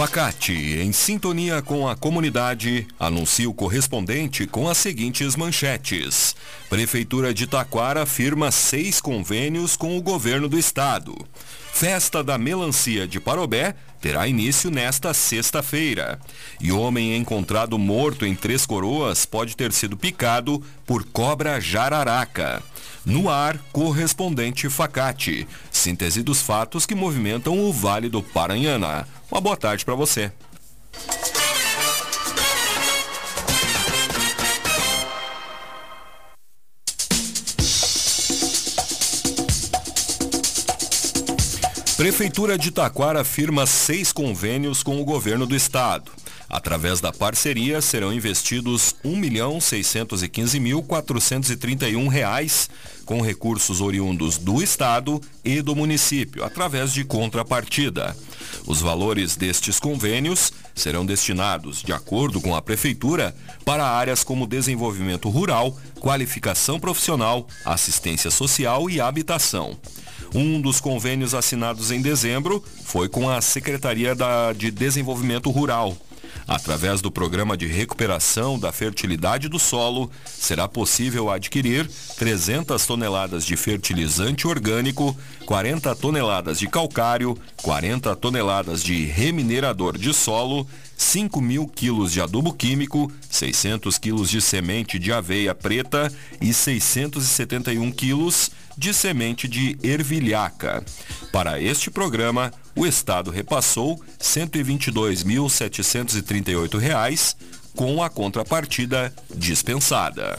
Facate, em sintonia com a comunidade, anuncia o correspondente com as seguintes manchetes. Prefeitura de Taquara firma seis convênios com o governo do estado. Festa da Melancia de Parobé terá início nesta sexta-feira. E homem encontrado morto em Três Coroas pode ter sido picado por cobra jararaca. No ar, correspondente Facate. Síntese dos fatos que movimentam o Vale do Paranhana. Uma boa tarde para você. Prefeitura de Taquara firma seis convênios com o governo do estado. Através da parceria serão investidos 1.615.431 reais com recursos oriundos do Estado e do município, através de contrapartida. Os valores destes convênios serão destinados, de acordo com a Prefeitura, para áreas como desenvolvimento rural, qualificação profissional, assistência social e habitação. Um dos convênios assinados em dezembro foi com a Secretaria de Desenvolvimento Rural. Através do programa de recuperação da fertilidade do solo, será possível adquirir 300 toneladas de fertilizante orgânico, 40 toneladas de calcário, 40 toneladas de reminerador de solo, 5 mil quilos de adubo químico, 600 quilos de semente de aveia preta e 671 quilos de semente de ervilhaca. Para este programa, o Estado repassou R$ 122.738 com a contrapartida dispensada.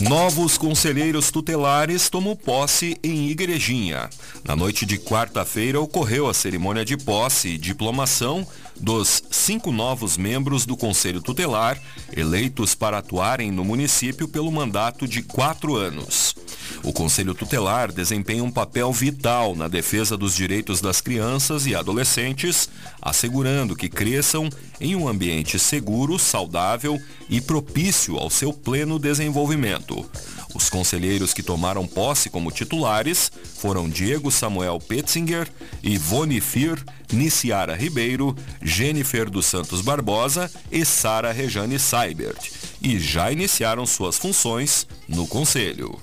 Novos conselheiros tutelares tomam posse em Igrejinha. Na noite de quarta-feira ocorreu a cerimônia de posse e diplomação dos cinco novos membros do Conselho Tutelar, eleitos para atuarem no município pelo mandato de quatro anos. O Conselho Tutelar desempenha um papel vital na defesa dos direitos das crianças e adolescentes, assegurando que cresçam em um ambiente seguro, saudável e propício ao seu pleno desenvolvimento. Os conselheiros que tomaram posse como titulares foram Diego Samuel Petzinger, Ivone Fir, Niciara Ribeiro, Jennifer dos Santos Barbosa e Sara Rejane Seibert, e já iniciaram suas funções no Conselho.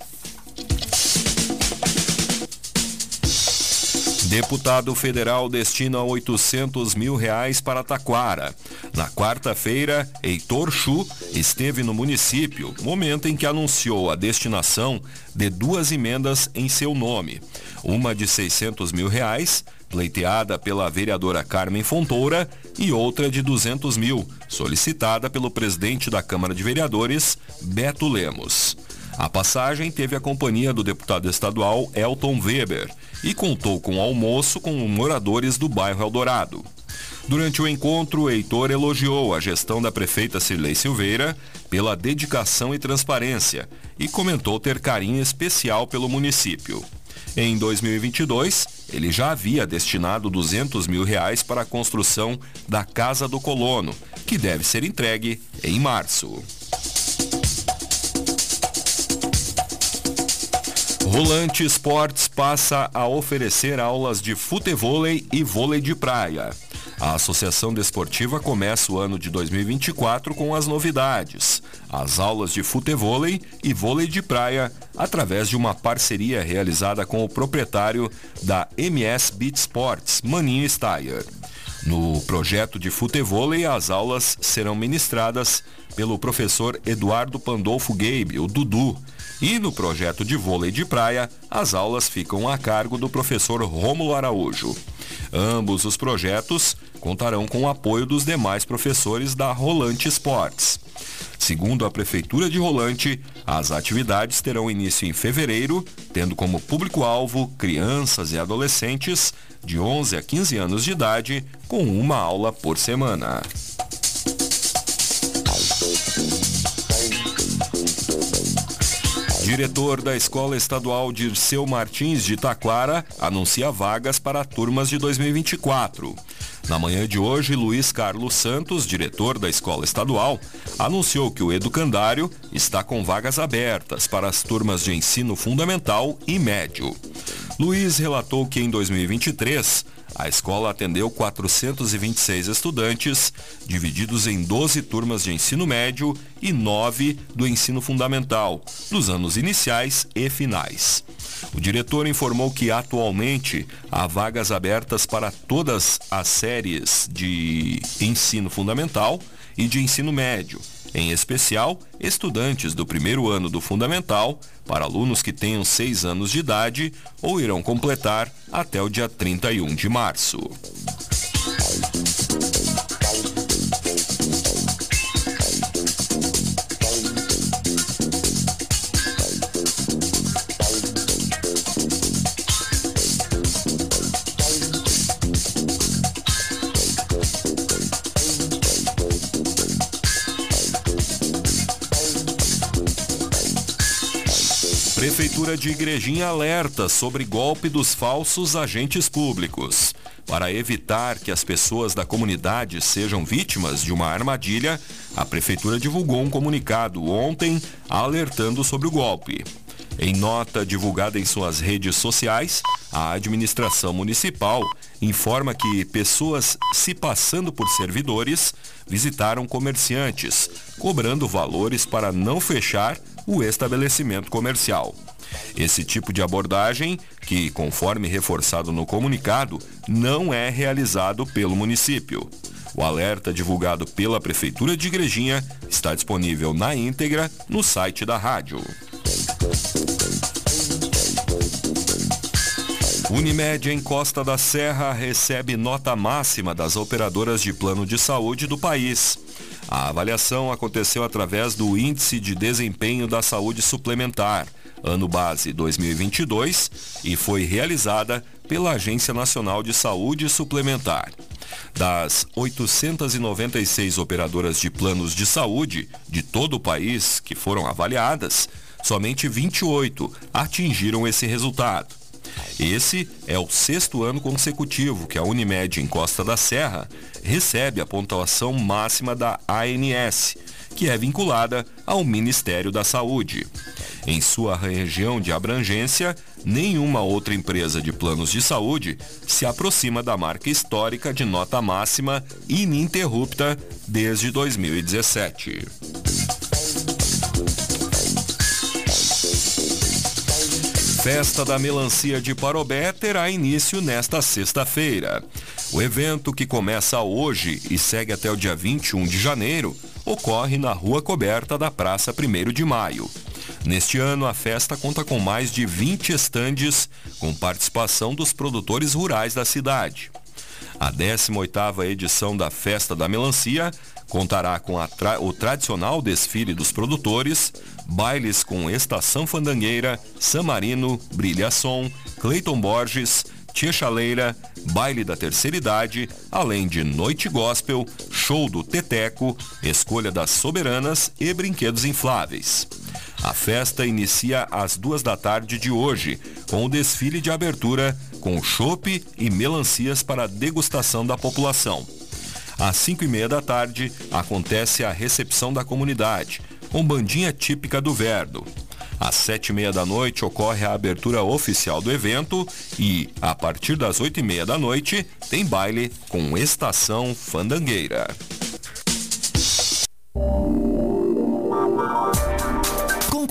Deputado federal destina 800 mil reais para Taquara. Na quarta-feira, Heitor Chu esteve no município, momento em que anunciou a destinação de duas emendas em seu nome. Uma de 600 mil reais, pleiteada pela vereadora Carmen Fontoura, e outra de 200 mil, solicitada pelo presidente da Câmara de Vereadores, Beto Lemos. A passagem teve a companhia do deputado estadual Elton Weber e contou com almoço com moradores do bairro Eldorado. Durante o encontro, Heitor elogiou a gestão da prefeita Cirlei Silveira pela dedicação e transparência e comentou ter carinho especial pelo município. Em 2022, ele já havia destinado 200 mil reais para a construção da Casa do Colono, que deve ser entregue em março. Rolante Esportes passa a oferecer aulas de futevôlei e vôlei de praia. A Associação Desportiva começa o ano de 2024 com as novidades. As aulas de futevôlei e vôlei de praia através de uma parceria realizada com o proprietário da MS Beat Sports, Maninho Steyer. No projeto de futevôlei, as aulas serão ministradas pelo professor Eduardo Pandolfo Gabe, o Dudu, e no projeto de vôlei de praia, as aulas ficam a cargo do professor Rômulo Araújo. Ambos os projetos contarão com o apoio dos demais professores da Rolante Esportes. Segundo a Prefeitura de Rolante, as atividades terão início em fevereiro, tendo como público-alvo crianças e adolescentes de 11 a 15 anos de idade, com uma aula por semana. Diretor da Escola Estadual Dirceu Martins de Taquara anuncia vagas para turmas de 2024. Na manhã de hoje, Luiz Carlos Santos, diretor da escola estadual, anunciou que o educandário está com vagas abertas para as turmas de ensino fundamental e médio. Luiz relatou que em 2023 a escola atendeu 426 estudantes, divididos em 12 turmas de ensino médio e 9 do ensino fundamental, nos anos iniciais e finais. O diretor informou que atualmente há vagas abertas para todas as séries de ensino fundamental e de ensino médio em especial estudantes do primeiro ano do Fundamental, para alunos que tenham seis anos de idade ou irão completar até o dia 31 de março. Prefeitura de Igrejinha alerta sobre golpe dos falsos agentes públicos. Para evitar que as pessoas da comunidade sejam vítimas de uma armadilha, a Prefeitura divulgou um comunicado ontem alertando sobre o golpe. Em nota divulgada em suas redes sociais, a administração municipal informa que pessoas se passando por servidores visitaram comerciantes, cobrando valores para não fechar o estabelecimento comercial. Esse tipo de abordagem, que, conforme reforçado no comunicado, não é realizado pelo município. O alerta divulgado pela Prefeitura de Igrejinha está disponível na íntegra no site da rádio. Unimed em Costa da Serra recebe nota máxima das operadoras de plano de saúde do país. A avaliação aconteceu através do Índice de Desempenho da Saúde Suplementar, ano base 2022, e foi realizada pela Agência Nacional de Saúde Suplementar. Das 896 operadoras de planos de saúde de todo o país que foram avaliadas, somente 28 atingiram esse resultado. Esse é o sexto ano consecutivo que a Unimed em Costa da Serra recebe a pontuação máxima da ANS, que é vinculada ao Ministério da Saúde. Em sua região de abrangência, nenhuma outra empresa de planos de saúde se aproxima da marca histórica de nota máxima ininterrupta desde 2017. Festa da Melancia de Parobé terá início nesta sexta-feira. O evento, que começa hoje e segue até o dia 21 de janeiro, ocorre na Rua Coberta da Praça 1 de Maio. Neste ano, a festa conta com mais de 20 estandes com participação dos produtores rurais da cidade. A 18ª edição da Festa da Melancia contará com tra o tradicional desfile dos produtores, bailes com Estação Fandangueira, Samarino, Brilhação, Cleiton Borges, Tia Chaleira, baile da terceira idade, além de noite gospel, show do Teteco, escolha das soberanas e brinquedos infláveis. A festa inicia às duas da tarde de hoje, com o desfile de abertura com chope e melancias para degustação da população. Às 5 e meia da tarde, acontece a recepção da comunidade, com bandinha típica do Verdo. Às sete e meia da noite ocorre a abertura oficial do evento e, a partir das oito e meia da noite, tem baile com Estação Fandangueira.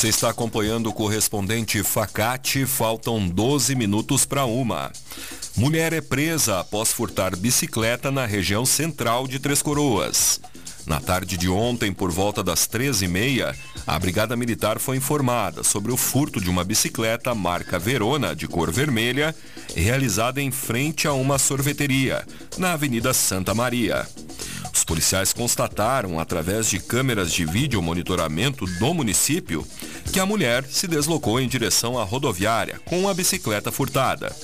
Você está acompanhando o correspondente Facate, faltam 12 minutos para uma. Mulher é presa após furtar bicicleta na região central de Três Coroas. Na tarde de ontem, por volta das 13h30, a Brigada Militar foi informada sobre o furto de uma bicicleta marca Verona, de cor vermelha, realizada em frente a uma sorveteria, na Avenida Santa Maria. Os policiais constataram, através de câmeras de vídeo monitoramento do município, que a mulher se deslocou em direção à rodoviária com a bicicleta furtada.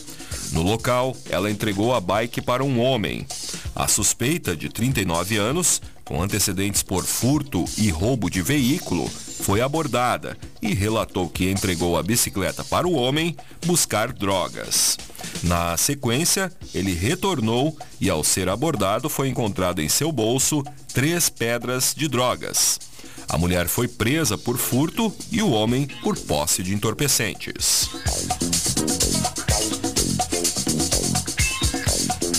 No local, ela entregou a bike para um homem. A suspeita, de 39 anos, com antecedentes por furto e roubo de veículo, foi abordada e relatou que entregou a bicicleta para o homem buscar drogas. Na sequência, ele retornou e, ao ser abordado, foi encontrado em seu bolso três pedras de drogas. A mulher foi presa por furto e o homem por posse de entorpecentes.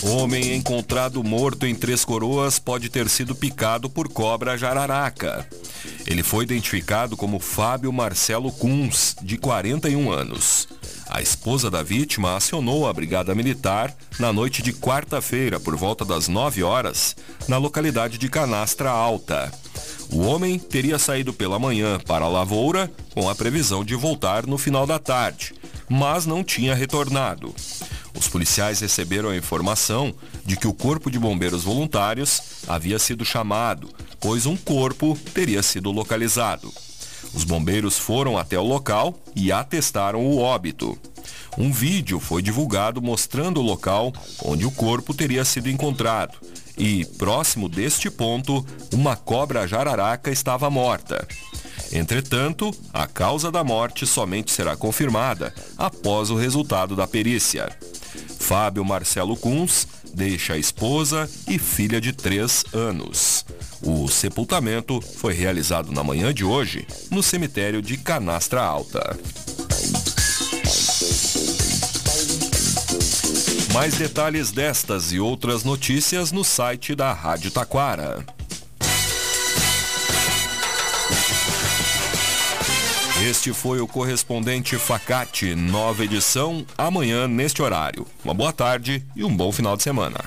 Homem encontrado morto em Três Coroas pode ter sido picado por cobra jararaca. Ele foi identificado como Fábio Marcelo Kunz, de 41 anos. A esposa da vítima acionou a Brigada Militar na noite de quarta-feira, por volta das 9 horas, na localidade de Canastra Alta. O homem teria saído pela manhã para a lavoura com a previsão de voltar no final da tarde, mas não tinha retornado. Os policiais receberam a informação de que o Corpo de Bombeiros Voluntários havia sido chamado, pois um corpo teria sido localizado. Os bombeiros foram até o local e atestaram o óbito. Um vídeo foi divulgado mostrando o local onde o corpo teria sido encontrado e, próximo deste ponto, uma cobra jararaca estava morta. Entretanto, a causa da morte somente será confirmada após o resultado da perícia. Fábio Marcelo Kunz deixa a esposa e filha de três anos. O sepultamento foi realizado na manhã de hoje no cemitério de Canastra Alta. Mais detalhes destas e outras notícias no site da Rádio Taquara. Este foi o correspondente Facate, nova edição, amanhã neste horário. Uma boa tarde e um bom final de semana.